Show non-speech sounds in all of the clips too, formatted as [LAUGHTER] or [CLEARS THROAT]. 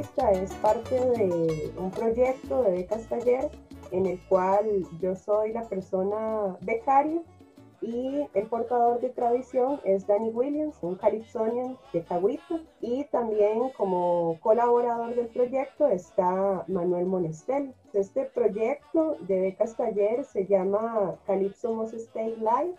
artista es parte de un proyecto de becas taller en el cual yo soy la persona becaria y el portador de tradición es Danny Williams, un calypsonian de Cahuita. Y también como colaborador del proyecto está Manuel Monestel. Este proyecto de becas taller se llama Calypso Mos Stay Live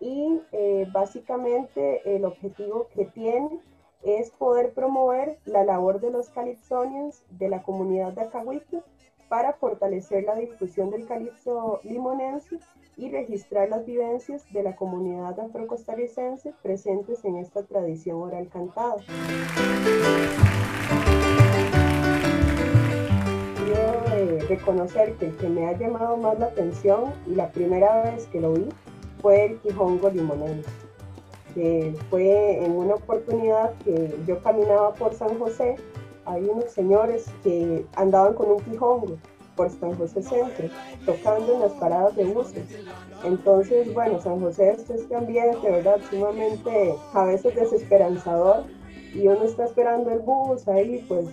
y eh, básicamente el objetivo que tiene es poder promover la labor de los calypsonians de la comunidad de Acahuita para fortalecer la difusión del calipso limonense y registrar las vivencias de la comunidad afrocostarricense presentes en esta tradición oral cantada. Quiero eh, reconocer que el que me ha llamado más la atención y la primera vez que lo vi fue el Quijongo limonense que fue en una oportunidad que yo caminaba por San José, hay unos señores que andaban con un quijongo por San José Centro, tocando en las paradas de buses. Entonces, bueno, San José es este ambiente, ¿verdad? Sumamente a veces desesperanzador y uno está esperando el bus ahí, pues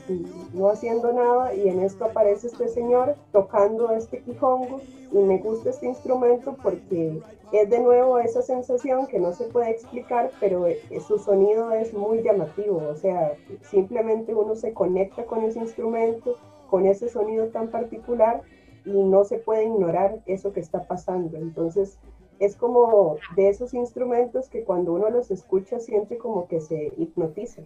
no haciendo nada y en esto aparece este señor tocando este quijongo y me gusta este instrumento porque es de nuevo esa sensación que no se puede explicar, pero su sonido es muy llamativo, o sea, simplemente uno se conecta con ese instrumento, con ese sonido tan particular y no se puede ignorar eso que está pasando. Entonces, es como de esos instrumentos que cuando uno los escucha siente como que se hipnotiza.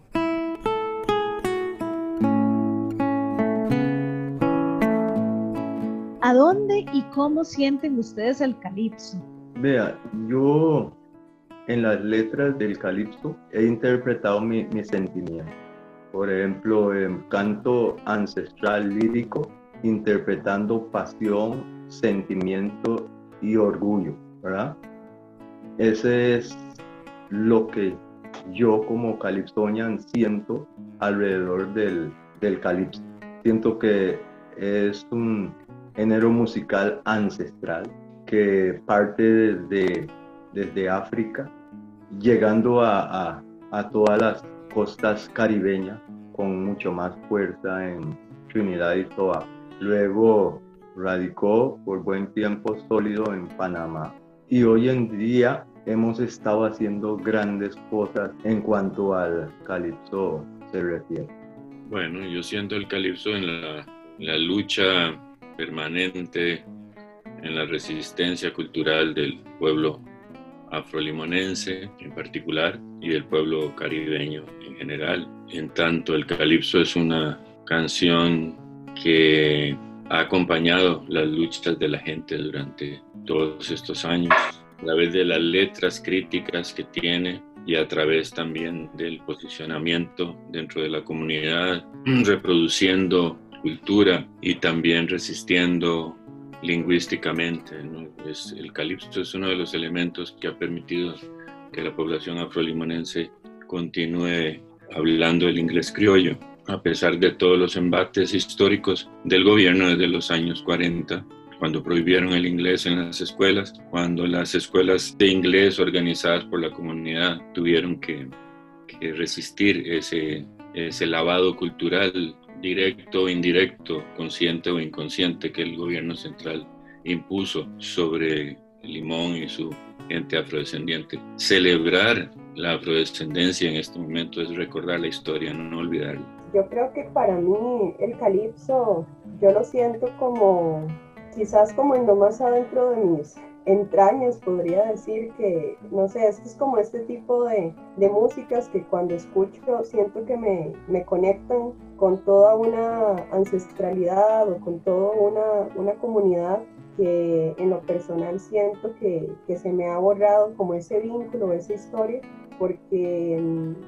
¿A dónde y cómo sienten ustedes el calipso? Vea, yo en las letras del calipso he interpretado mi, mi sentimiento. Por ejemplo, en canto ancestral lírico, interpretando pasión, sentimiento y orgullo, ¿verdad? Ese es lo que yo como calipsonian siento alrededor del, del calipso. Siento que es un género musical ancestral que parte desde, desde África, llegando a, a, todas las costas caribeñas con mucho más fuerza en Trinidad y Tobago. Luego radicó por buen tiempo sólido en Panamá. Y hoy en día hemos estado haciendo grandes cosas en cuanto al calipso se refiere. Bueno, yo siento el calipso en la, la lucha permanente en la resistencia cultural del pueblo afrolimonense en particular y del pueblo caribeño en general. En tanto, el calipso es una canción que ha acompañado las luchas de la gente durante todos estos años, a través de las letras críticas que tiene y a través también del posicionamiento dentro de la comunidad, [CLEARS THROAT] reproduciendo cultura y también resistiendo lingüísticamente. Es, el calipso es uno de los elementos que ha permitido que la población afrolimonense continúe hablando el inglés criollo, a pesar de todos los embates históricos del gobierno desde los años 40, cuando prohibieron el inglés en las escuelas, cuando las escuelas de inglés organizadas por la comunidad tuvieron que, resistir ese, ese lavado cultural directo o indirecto, consciente o inconsciente, que el gobierno central impuso sobre Limón y su gente afrodescendiente. Celebrar la afrodescendencia en este momento es recordar la historia, no olvidarla. Yo creo que para mí el calipso, yo lo siento como, quizás como en lo más adentro de mis entrañas, podría decir que, no sé, esto es como este tipo de, de músicas que cuando escucho siento que me, me, conectan con toda una ancestralidad o con toda una, una comunidad que en lo personal siento que, que, se me ha borrado como ese vínculo, esa historia, porque,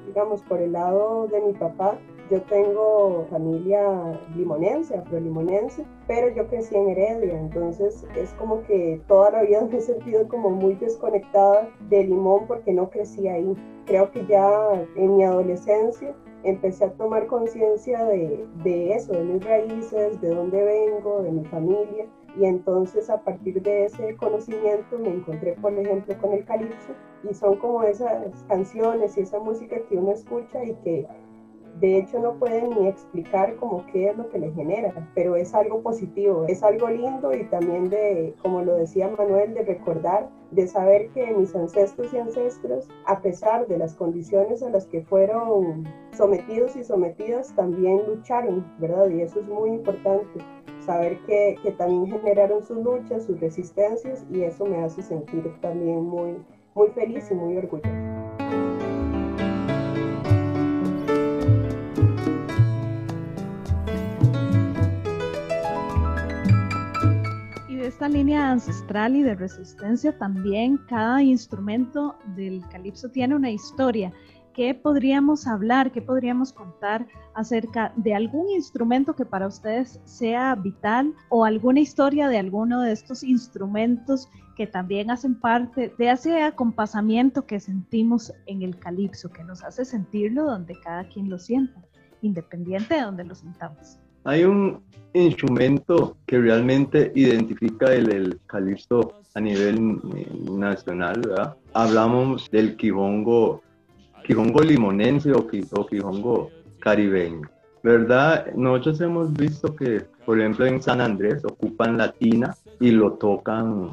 digamos, por el lado de mi papá, yo tengo familia limonense, afrolimonense, pero yo crecí en Heredia, entonces es como que toda la vida [LAUGHS] me he sentido como muy desconectada de Limón porque no crecí ahí. Creo que ya en mi adolescencia empecé a tomar conciencia de, de eso, de mis raíces, de dónde vengo, de mi familia, y entonces a partir de ese conocimiento me encontré, por ejemplo, con el calipso, y son como esas canciones y esa música que uno escucha y que de hecho no pueden ni explicar como qué es lo que le genera, pero es algo positivo, es algo lindo y también de, como lo decía Manuel, de recordar, de saber que mis ancestros y ancestros, a pesar de las condiciones a las que fueron sometidos y sometidas, también lucharon, ¿verdad? Y eso es muy importante saber que, también generaron sus luchas, sus resistencias y eso me hace sentir también muy, muy feliz y muy orgullosa. Esta línea ancestral y de resistencia también cada instrumento del calipso tiene una historia. ¿Qué podríamos hablar, qué podríamos contar acerca de algún instrumento que para ustedes sea vital o alguna historia de alguno de estos instrumentos que también hacen parte de ese acompasamiento que sentimos en el calipso, que nos hace sentirlo donde cada quien lo sienta, independiente de donde lo sintamos? Hay un instrumento que realmente identifica el, el calipso a nivel nacional, ¿verdad? Hablamos del quijongo, quijongo limonense o, quijongo caribeño, ¿verdad? Nosotros hemos visto que, por ejemplo, en San Andrés ocupan la tina y lo tocan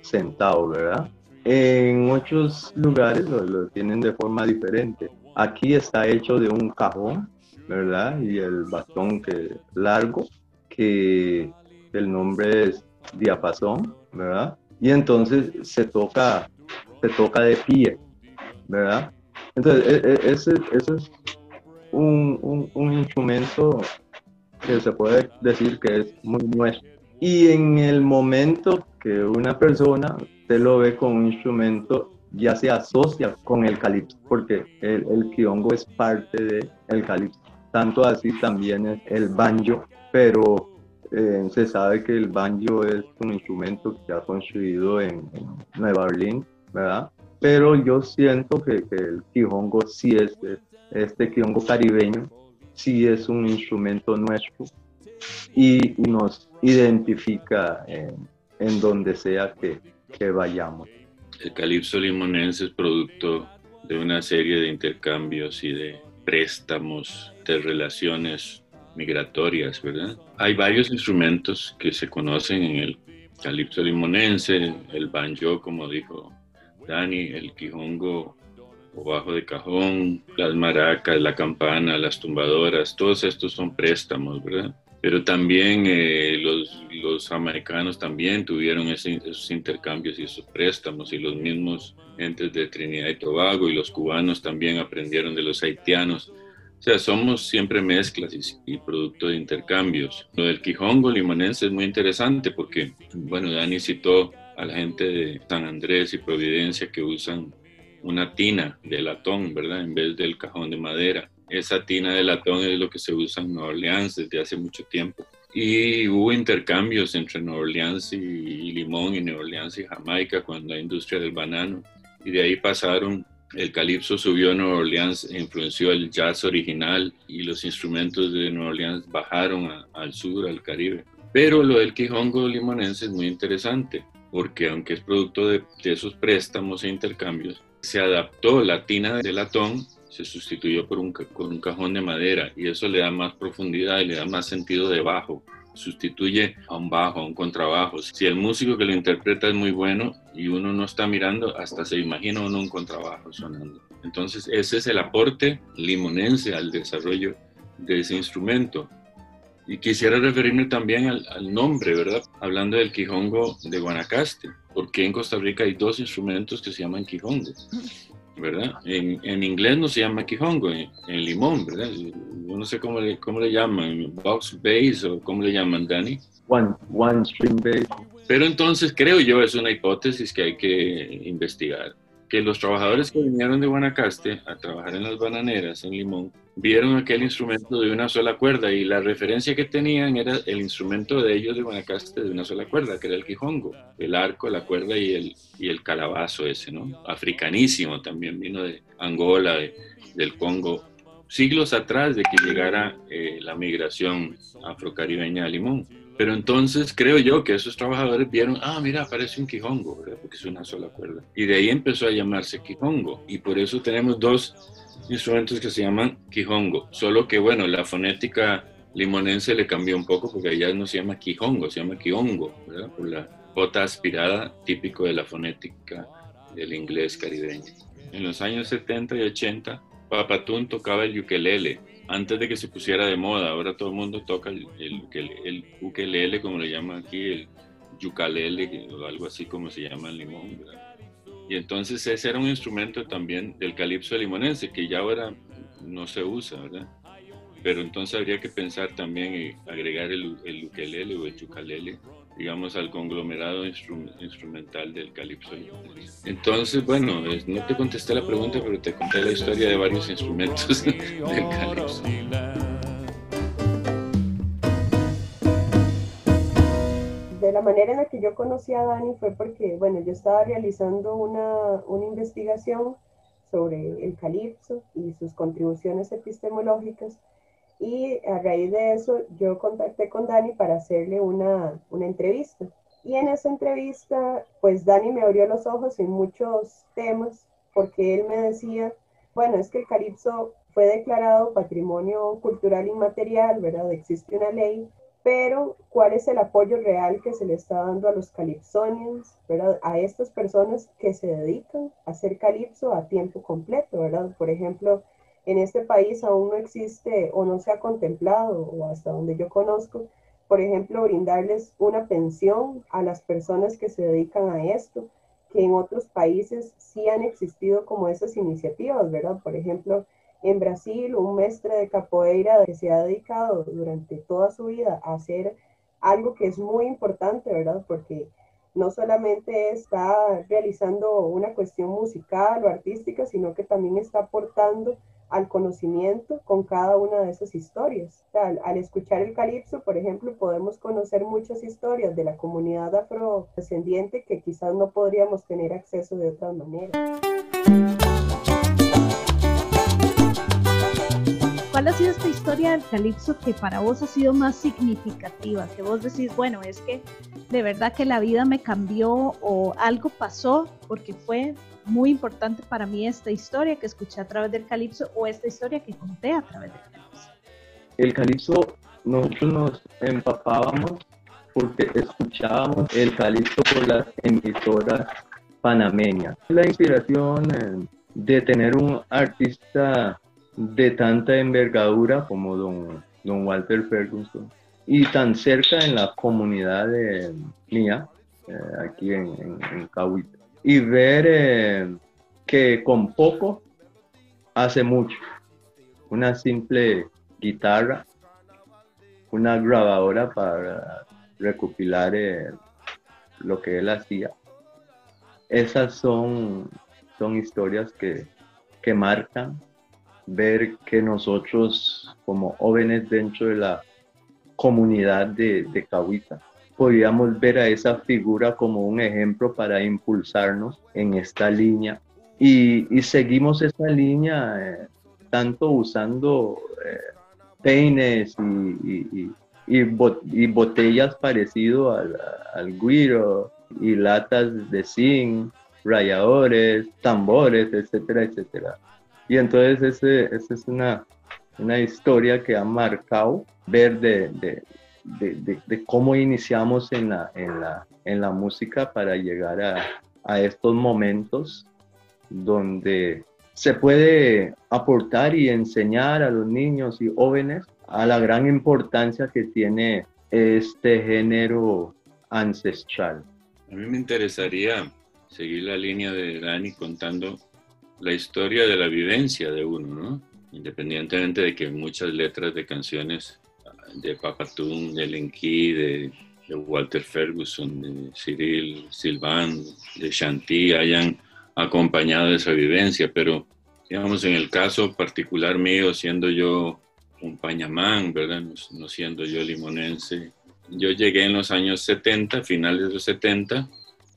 sentado, ¿verdad? En muchos lugares lo, lo tienen de forma diferente. Aquí está hecho de un cajón ¿verdad? Y el bastón que largo, que el nombre es diapasón, ¿verdad? Y entonces se toca, se toca de pie, ¿verdad? Entonces, e, e, ese, ese es un, un, instrumento que se puede decir que es muy nuestro. Y en el momento que una persona se lo ve con un instrumento, ya se asocia con el calipso, porque el, el kiongo es parte del el calipso tanto así también el banjo, pero eh, se sabe que el banjo es un instrumento que ha construido en, Nueva Orleans, ¿verdad? Pero yo siento que, el quijongo sí es, este quijongo caribeño, sí es un instrumento nuestro y, nos identifica en, donde sea que, que vayamos. El calipso limonense es producto de una serie de intercambios y de préstamos, de relaciones migratorias, ¿verdad? Hay varios instrumentos que se conocen en el calipso limonense, el banjo, como dijo Dani, el quijongo o bajo de cajón, las maracas, la campana, las tumbadoras, todos estos son préstamos, ¿verdad? Pero también eh, los, los, americanos también tuvieron esos intercambios y esos préstamos y los mismos entes de Trinidad y Tobago y los cubanos también aprendieron de los haitianos. O sea, somos siempre mezclas y, producto de intercambios. Lo del Quijongo limonense es muy interesante porque, bueno, Dani citó a la gente de San Andrés y Providencia que usan una tina de latón, ¿verdad? En vez del cajón de madera esa tina de latón es lo que se usa en Nueva Orleans desde hace mucho tiempo. Y hubo intercambios entre Nueva Orleans y, Limón y Nueva Orleans y Jamaica cuando la industria del banano. Y de ahí pasaron, el calipso subió a Nueva Orleans e influenció el jazz original y los instrumentos de Nueva Orleans bajaron al sur, al Caribe. Pero lo del quijongo limonense es muy interesante porque aunque es producto de, de esos préstamos e intercambios, se adaptó la tina de latón se sustituyó por un, con un cajón de madera y eso le da más profundidad y le da más sentido de bajo. Sustituye a un bajo, a un contrabajo. Si el músico que lo interpreta es muy bueno y uno no está mirando, hasta se imagina uno un contrabajo sonando. Entonces, ese es el aporte limonense al desarrollo de ese instrumento. Y quisiera referirme también al, al, nombre, ¿verdad? Hablando del quijongo de Guanacaste, porque en Costa Rica hay dos instrumentos que se llaman quijongo. ¿Verdad? En, en, inglés no se llama quijongo, en, limón, ¿verdad? Yo no sé cómo le, cómo le llaman, box bass o cómo le llaman, Dani. One, one string bass. Pero entonces creo yo es una hipótesis que hay que investigar que los trabajadores que vinieron de Guanacaste a trabajar en las bananeras en Limón vieron aquel instrumento de una sola cuerda y la referencia que tenían era el instrumento de ellos de Guanacaste de una sola cuerda, que era el quijongo, el arco, la cuerda y el, y el calabazo ese, ¿no? Africanísimo también, vino de Angola, del Congo, siglos atrás de que llegara eh, la migración afrocaribeña a Limón. Pero entonces creo yo que esos trabajadores vieron, ah, mira, aparece un quijongo, ¿verdad? porque es una sola cuerda. Y de ahí empezó a llamarse quijongo. Y por eso tenemos dos instrumentos que se llaman quijongo. Solo que, bueno, la fonética limonense le cambió un poco porque allá no se llama quijongo, se llama quiongo, ¿verdad? Por la J aspirada, típico de la fonética del inglés caribeño. En los años 70 y 80, Papatún tocaba el ukelele antes de que se pusiera de moda. Ahora todo el mundo toca el, el, ukelele, como le llaman aquí, el yucalele o algo así como se llama en Limón. Y entonces ese era un instrumento también del calipso limonense, que ya ahora no se usa, ¿verdad? Pero entonces habría que pensar también en agregar el, el ukelele o el yucalele digamos, al conglomerado instrumental del calipso. Entonces, bueno, no te contesté la pregunta, pero te conté la historia de varios instrumentos [LAUGHS] del calipso. De la manera en la que yo conocí a Dani fue porque, bueno, yo estaba realizando una, una investigación sobre el calipso y sus contribuciones epistemológicas y a raíz de eso yo contacté con Dani para hacerle una, una entrevista. Y en esa entrevista, pues Dani me abrió los ojos en muchos temas, porque él me decía, bueno, es que el calipso fue declarado patrimonio cultural inmaterial, ¿verdad? Existe una ley, pero ¿cuál es el apoyo real que se le está dando a los calipsonians, ¿verdad? A estas personas que se dedican a hacer calipso a tiempo completo, ¿verdad? Por ejemplo, en este país aún no existe o no se ha contemplado, o hasta donde yo conozco, por ejemplo, brindarles una pensión a las personas que se dedican a esto, que en otros países sí han existido como esas iniciativas, ¿verdad? Por ejemplo, en Brasil, un mestre de capoeira que se ha dedicado durante toda su vida a hacer algo que es muy importante, ¿verdad? Porque no solamente está realizando una cuestión musical o artística, sino que también está aportando al conocimiento con cada una de esas historias. al, escuchar el calipso, por ejemplo, podemos conocer muchas historias de la comunidad afrodescendiente que quizás no podríamos tener acceso de otra manera. ¿Cuál ha sido esta historia del calipso que para vos ha sido más significativa? Que vos decís, bueno, es que de verdad que la vida me cambió o algo pasó porque fue muy importante para mí esta historia que escuché a través del calipso o esta historia que conté a través del calipso. El calipso, nosotros nos empapábamos porque escuchábamos el calipso por las emisoras panameñas. La inspiración eh, de tener un artista de tanta envergadura como don, don Walter Ferguson y tan cerca en la comunidad de, mía, eh, aquí en, en, en Cahuita y ver eh, que con poco hace mucho. Una simple guitarra, una grabadora para recopilar eh, lo que él hacía. Esas son, son historias que, que marcan ver que nosotros como jóvenes dentro de la comunidad de, de Cahuita podíamos ver a esa figura como un ejemplo para impulsarnos en esta línea. Y, seguimos esa línea eh, tanto usando eh, peines y, y, botellas parecido al, al guiro y latas de zinc, rayadores, tambores, etcétera, etcétera. Y entonces esa es una, una historia que ha marcado ver de, de, cómo iniciamos en la, en, la, en la música para llegar a, a estos momentos donde se puede aportar y enseñar a los niños y jóvenes a la gran importancia que tiene este género ancestral. A mí me interesaría seguir la línea de Dani contando la historia de la vivencia de uno, ¿no? Independientemente de que muchas letras de canciones de Papatún, de Lenki, de, Walter Ferguson, de Cyril Silvan, de Shanti hayan acompañado esa vivencia, pero digamos en el caso particular mío, siendo yo un pañamán, ¿verdad? No, siendo yo limonense, yo llegué en los años 70, finales de los 70,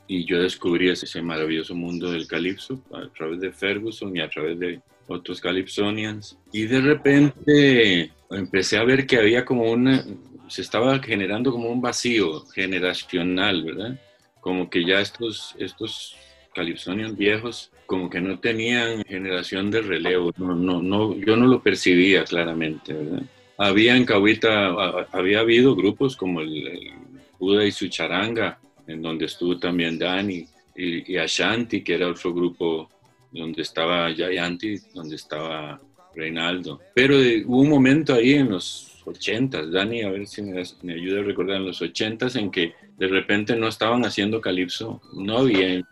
y yo descubrí ese maravilloso mundo del calipso a través de Ferguson y a través de otros calipsonians. Y de repente empecé a ver que había como una, se estaba generando como un vacío generacional, ¿verdad? Como que ya estos, estos calipsonios viejos como que no tenían generación de relevo, no, no, no, yo no lo percibía claramente, ¿verdad? Había en Cahuita, había habido grupos como el, Buda y su charanga, en donde estuvo también Dani, y, y Ashanti, que era otro grupo donde estaba Jayanti, donde estaba Reinaldo. Pero hubo un momento ahí en los 80, Dani, a ver si me, ayuda a recordar, en los 80 en que de repente no estaban haciendo calipso, no había en,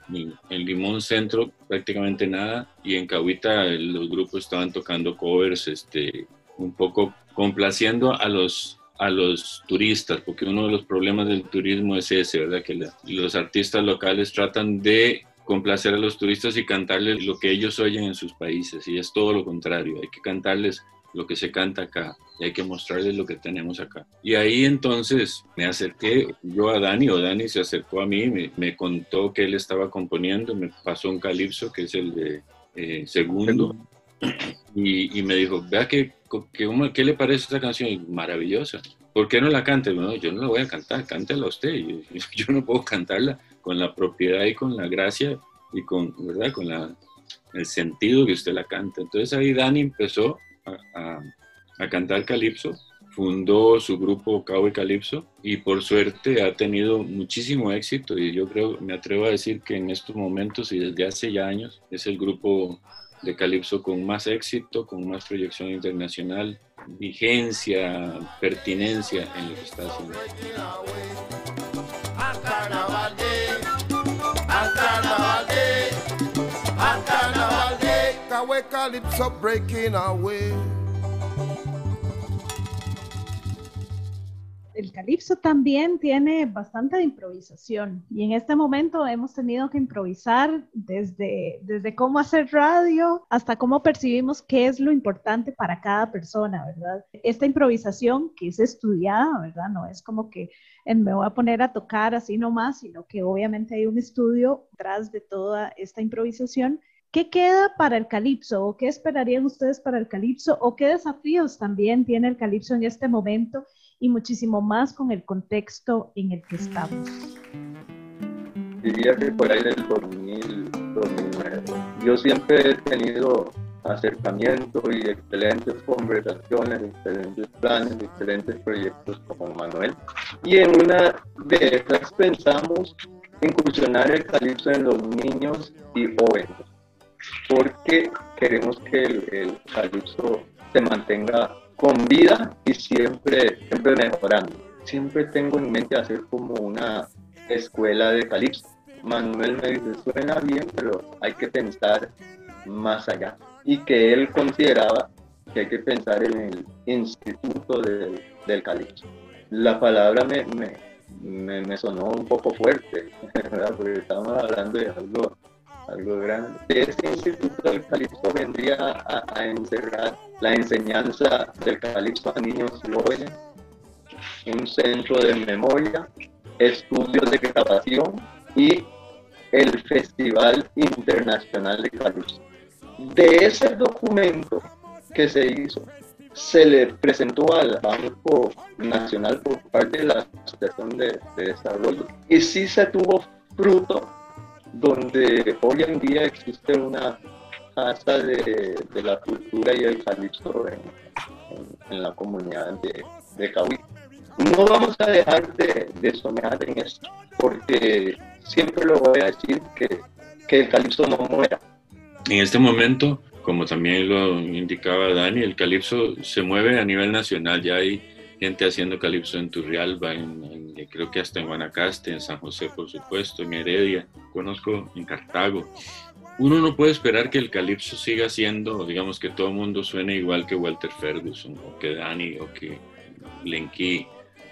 en, Limón Centro prácticamente nada y en Cahuita los grupos estaban tocando covers, este, un poco complaciendo a los a los turistas, porque uno de los problemas del turismo es ese, ¿verdad? Que los artistas locales tratan de complacer a los turistas y cantarles lo que ellos oyen en sus países. Y es todo lo contrario, hay que cantarles lo que se canta acá y hay que mostrarles lo que tenemos acá. Y ahí entonces me acerqué yo a Dani, o Dani se acercó a mí, me, me contó que él estaba componiendo, me pasó un calipso que es el de eh, segundo. Y, y, me dijo, vea que, que, ¿qué le parece esta canción? Maravillosa. ¿Por qué no la cante? Bueno, yo no la voy a cantar, cántela usted. Yo, [LAUGHS] yo no puedo cantarla con la propiedad y con la gracia y con, ¿verdad? con la, el sentido que usted la canta. Entonces ahí Dani empezó a, a, cantar calipso, fundó su grupo Cabo y Calipso y por suerte ha tenido muchísimo éxito y yo creo, me atrevo a decir que en estos momentos y desde hace ya años es el grupo de calipso con más éxito, con más proyección internacional, vigencia, pertinencia en lo que está haciendo. El calipso también tiene bastante improvisación y en este momento hemos tenido que improvisar desde, desde cómo hacer radio hasta cómo percibimos qué es lo importante para cada persona, ¿verdad? Esta improvisación que es estudiada, ¿verdad? No es como que me voy a poner a tocar así nomás, sino que obviamente hay un estudio tras de toda esta improvisación ¿Qué queda para el calipso o qué esperarían ustedes para el calipso o qué desafíos también tiene el calipso en este momento y muchísimo más con el contexto en el que estamos? Diría que por ahí del 2000, 2009. Yo siempre he tenido acercamiento y excelentes conversaciones, excelentes planes, excelentes proyectos con Manuel. Y en una de esas pensamos incursionar el calipso en los niños y jóvenes porque queremos que el, calipso se mantenga con vida y siempre, siempre mejorando. Siempre tengo en mente hacer como una escuela de calipso. Manuel me dice, suena bien, pero hay que pensar más allá. Y que él consideraba que hay que pensar en el instituto del, del calipso. La palabra me, me, me, sonó un poco fuerte, [LAUGHS] ¿verdad? porque estamos hablando de algo algo grande. Este instituto del calipso vendría a, encerrar la enseñanza del calipso a niños jóvenes, un centro de memoria, estudios de grabación y el Festival Internacional de Calipso. De ese documento que se hizo, se le presentó al Banco Nacional por parte de la Asociación de, de Desarrollo y sí se tuvo fruto donde hoy en día existe una casa de, la cultura y el calipso en, la comunidad de, de No vamos a dejar de, soñar en esto, porque siempre lo voy a decir que, que el calipso no muera. En este momento, como también lo indicaba Dani, el calipso se mueve a nivel nacional, ya hay gente haciendo calipso en Turrialba, en, creo que hasta en Guanacaste, en San José, por supuesto, en Heredia, conozco en Cartago. Uno no puede esperar que el calipso siga siendo, digamos, que todo el mundo suene igual que Walter Ferguson, o que Dani, o que Lenky.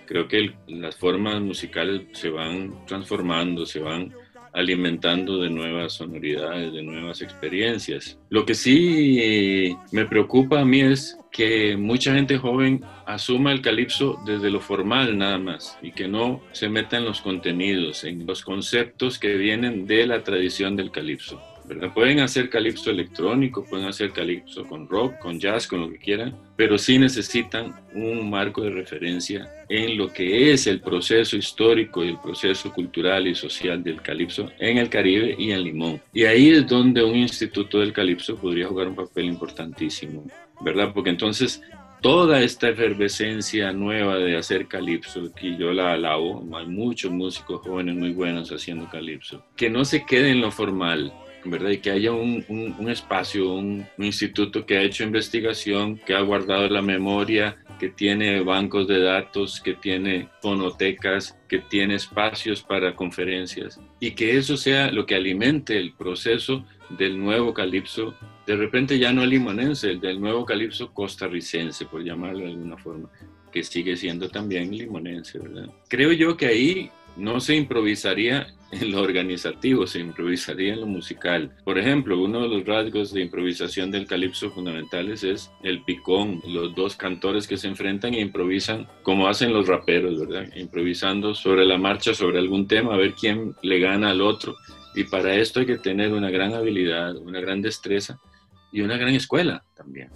Creo que las formas musicales se van transformando, se van alimentando de nuevas sonoridades, de nuevas experiencias. Lo que sí me preocupa a mí es que mucha gente joven asuma el calipso desde lo formal nada más y que no se meta en los contenidos, en los conceptos que vienen de la tradición del calipso. ¿Verdad? Pueden hacer calipso electrónico, pueden hacer calipso con rock, con jazz, con lo que quieran, pero sí necesitan un marco de referencia en lo que es el proceso histórico y el proceso cultural y social del calipso en el Caribe y en Limón. Y ahí es donde un instituto del calipso podría jugar un papel importantísimo, ¿verdad? Porque entonces toda esta efervescencia nueva de hacer calipso, que yo la alabo, hay muchos músicos jóvenes muy buenos haciendo calipso, que no se quede en lo formal, ¿verdad? Y que haya un, un, espacio, un, un, instituto que ha hecho investigación, que ha guardado la memoria, que tiene bancos de datos, que tiene fonotecas, que tiene espacios para conferencias, y que eso sea lo que alimente el proceso del nuevo calipso de repente ya no limonense, el del nuevo calipso costarricense, por llamarlo de alguna forma, que sigue siendo también limonense, ¿verdad? Creo yo que ahí no se improvisaría en lo organizativo, se improvisaría en lo musical. Por ejemplo, uno de los rasgos de improvisación del calipso fundamentales es el picón, los dos cantores que se enfrentan e improvisan como hacen los raperos, ¿verdad? Improvisando sobre la marcha, sobre algún tema, a ver quién le gana al otro. Y para esto hay que tener una gran habilidad, una gran destreza y una gran escuela también.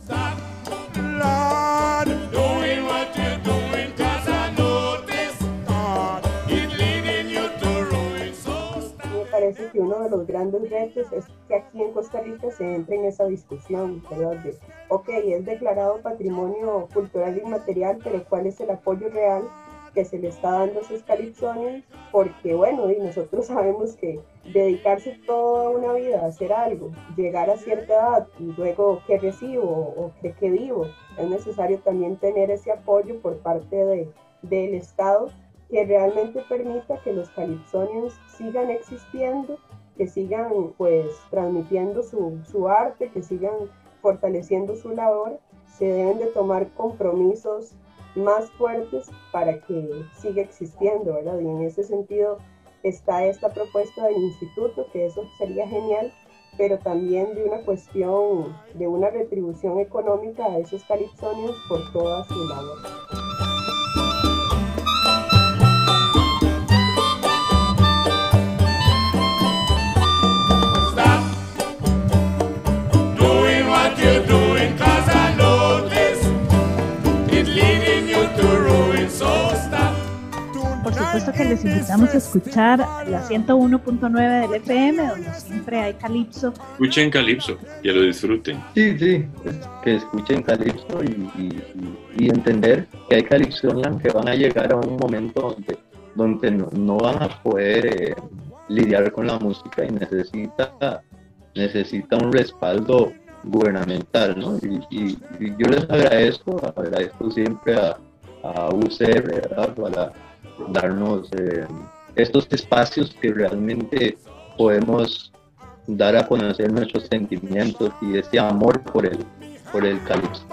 Parece que uno de los grandes retos es que aquí en Costa Rica se entre en esa discusión, ¿verdad? De, ok, es declarado patrimonio cultural inmaterial, pero ¿cuál es el apoyo real que se le está dando a esos calipsonios? Porque, bueno, y nosotros [LAUGHS] sabemos que dedicarse toda una vida a hacer algo, llegar a cierta edad y luego que recibo o que, vivo, es necesario también tener ese apoyo por parte de, del Estado que realmente permita que los calipsonios sigan existiendo, que sigan pues transmitiendo su, su arte, que sigan fortaleciendo su labor, se deben de tomar compromisos más fuertes para que siga existiendo, ¿verdad? Y en ese sentido, está esta propuesta del instituto, que eso sería genial, pero también de una cuestión de una retribución económica a esos calipsonios por toda su labor. Supuesto que les invitamos a escuchar la 101.9 del FM, donde siempre hay calipso. Escuchen calipso, que lo disfruten. Sí, sí, que escuchen calipso y, y, entender que hay calipsonians que van a llegar a un momento donde, donde no, van a poder eh, lidiar con la música y necesita, necesita un respaldo gubernamental, ¿no? Y, yo les agradezco, agradezco siempre a, a UCR ¿verdad? para darnos eh, estos espacios que realmente podemos dar a conocer nuestros sentimientos y ese amor por el, por el calipso.